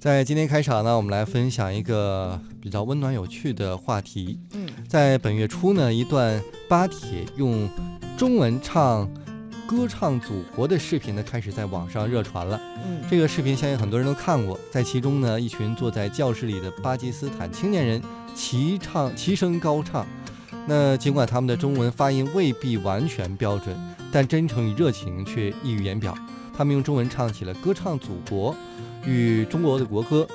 在今天开场呢，我们来分享一个比较温暖有趣的话题。嗯，在本月初呢，一段巴铁用中文唱歌唱祖国的视频呢，开始在网上热传了。嗯，这个视频相信很多人都看过，在其中呢，一群坐在教室里的巴基斯坦青年人齐唱齐声高唱。那尽管他们的中文发音未必完全标准，但真诚与热情却溢于言表。他们用中文唱起了《歌唱祖国》与中国的国歌。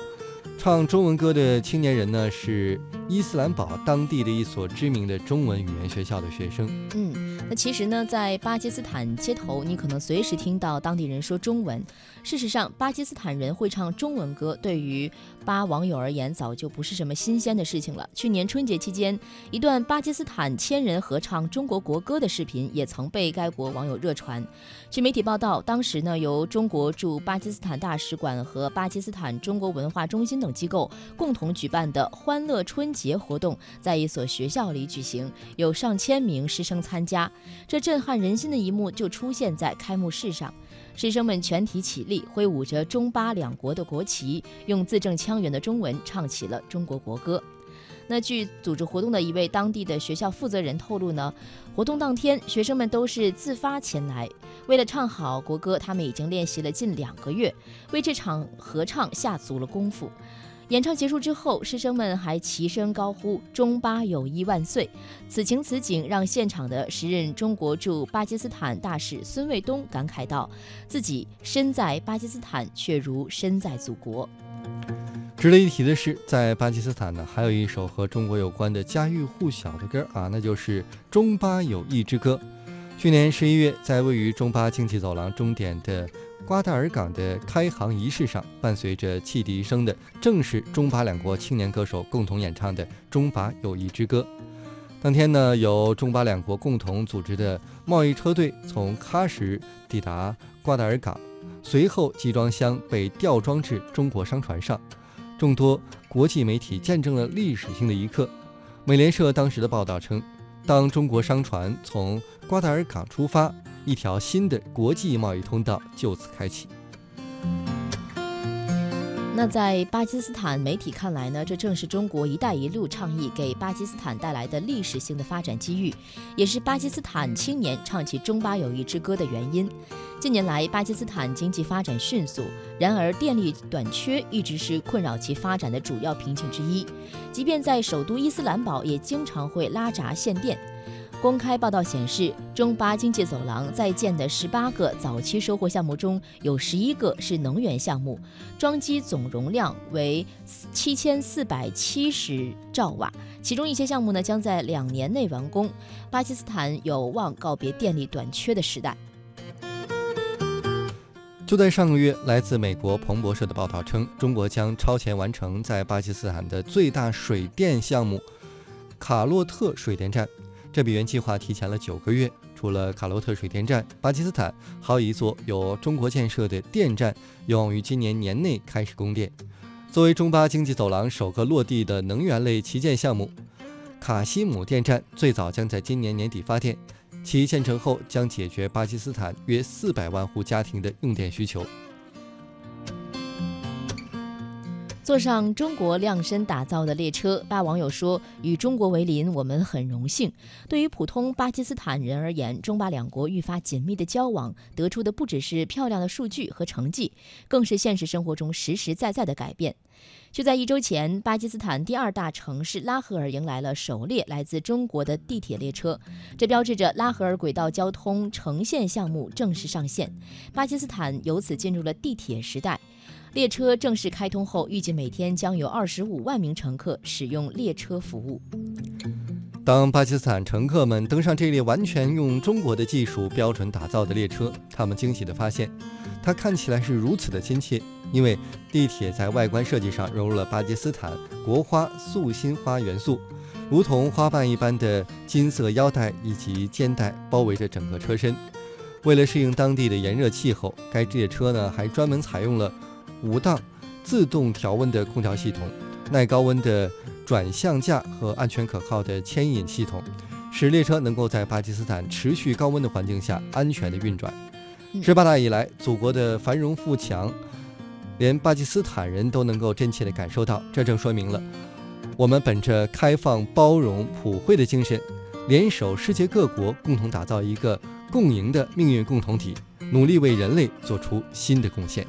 唱中文歌的青年人呢，是伊斯兰堡当地的一所知名的中文语言学校的学生。嗯，那其实呢，在巴基斯坦街头，你可能随时听到当地人说中文。事实上，巴基斯坦人会唱中文歌，对于巴网友而言，早就不是什么新鲜的事情了。去年春节期间，一段巴基斯坦千人合唱中国国歌的视频也曾被该国网友热传。据媒体报道，当时呢，由中国驻巴基斯坦大使馆和巴基斯坦中国文化中心等机构共同举办的欢乐春节活动，在一所学校里举行，有上千名师生参加。这震撼人心的一幕就出现在开幕式上。师生们全体起立，挥舞着中巴两国的国旗，用字正腔圆的中文唱起了中国国歌。那据组织活动的一位当地的学校负责人透露呢，活动当天学生们都是自发前来，为了唱好国歌，他们已经练习了近两个月，为这场合唱下足了功夫。演唱结束之后，师生们还齐声高呼“中巴友谊万岁”。此情此景，让现场的时任中国驻巴基斯坦大使孙卫东感慨道：“自己身在巴基斯坦，却如身在祖国。”值得一提的是，在巴基斯坦呢，还有一首和中国有关的家喻户晓的歌啊，那就是《中巴友谊之歌》。去年十一月，在位于中巴经济走廊终点的。瓜达尔港的开航仪式上，伴随着汽笛声的，正是中巴两国青年歌手共同演唱的《中巴友谊之歌》。当天呢，由中巴两国共同组织的贸易车队从喀什抵达瓜达尔港，随后集装箱被吊装至中国商船上。众多国际媒体见证了历史性的一刻。美联社当时的报道称，当中国商船从瓜达尔港出发。一条新的国际贸易通道就此开启。那在巴基斯坦媒体看来呢，这正是中国“一带一路”倡议给巴基斯坦带来的历史性的发展机遇，也是巴基斯坦青年唱起中巴友谊之歌的原因。近年来，巴基斯坦经济发展迅速，然而电力短缺一直是困扰其发展的主要瓶颈之一。即便在首都伊斯兰堡，也经常会拉闸限电。公开报道显示，中巴经济走廊在建的十八个早期收获项目中有十一个是能源项目，装机总容量为七千四百七十兆瓦，其中一些项目呢将在两年内完工。巴基斯坦有望告别电力短缺的时代。就在上个月，来自美国彭博社的报道称，中国将超前完成在巴基斯坦的最大水电项目——卡洛特水电站。这比原计划提前了九个月。除了卡洛特水电站，巴基斯坦还有一座由中国建设的电站，有望于今年年内开始供电。作为中巴经济走廊首个落地的能源类旗舰项目，卡西姆电站最早将在今年年底发电，其建成后将解决巴基斯坦约四百万户家庭的用电需求。坐上中国量身打造的列车，巴网友说：“与中国为邻，我们很荣幸。对于普通巴基斯坦人而言，中巴两国愈发紧密的交往，得出的不只是漂亮的数据和成绩，更是现实生活中实实在在的改变。”就在一周前，巴基斯坦第二大城市拉合尔迎来了首列来自中国的地铁列车，这标志着拉合尔轨道交通城线项目正式上线，巴基斯坦由此进入了地铁时代。列车正式开通后，预计每天将有二十五万名乘客使用列车服务。当巴基斯坦乘客们登上这列完全用中国的技术标准打造的列车，他们惊喜地发现，它看起来是如此的亲切。因为地铁在外观设计上融入了巴基斯坦国花素心花元素，如同花瓣一般的金色腰带以及肩带包围着整个车身。为了适应当地的炎热气候，该列车呢还专门采用了。五档自动调温的空调系统、耐高温的转向架和安全可靠的牵引系统，使列车能够在巴基斯坦持续高温的环境下安全的运转。十八大以来，祖国的繁荣富强连巴基斯坦人都能够真切地感受到。这正说明了我们本着开放、包容、普惠的精神，联手世界各国，共同打造一个共赢的命运共同体，努力为人类做出新的贡献。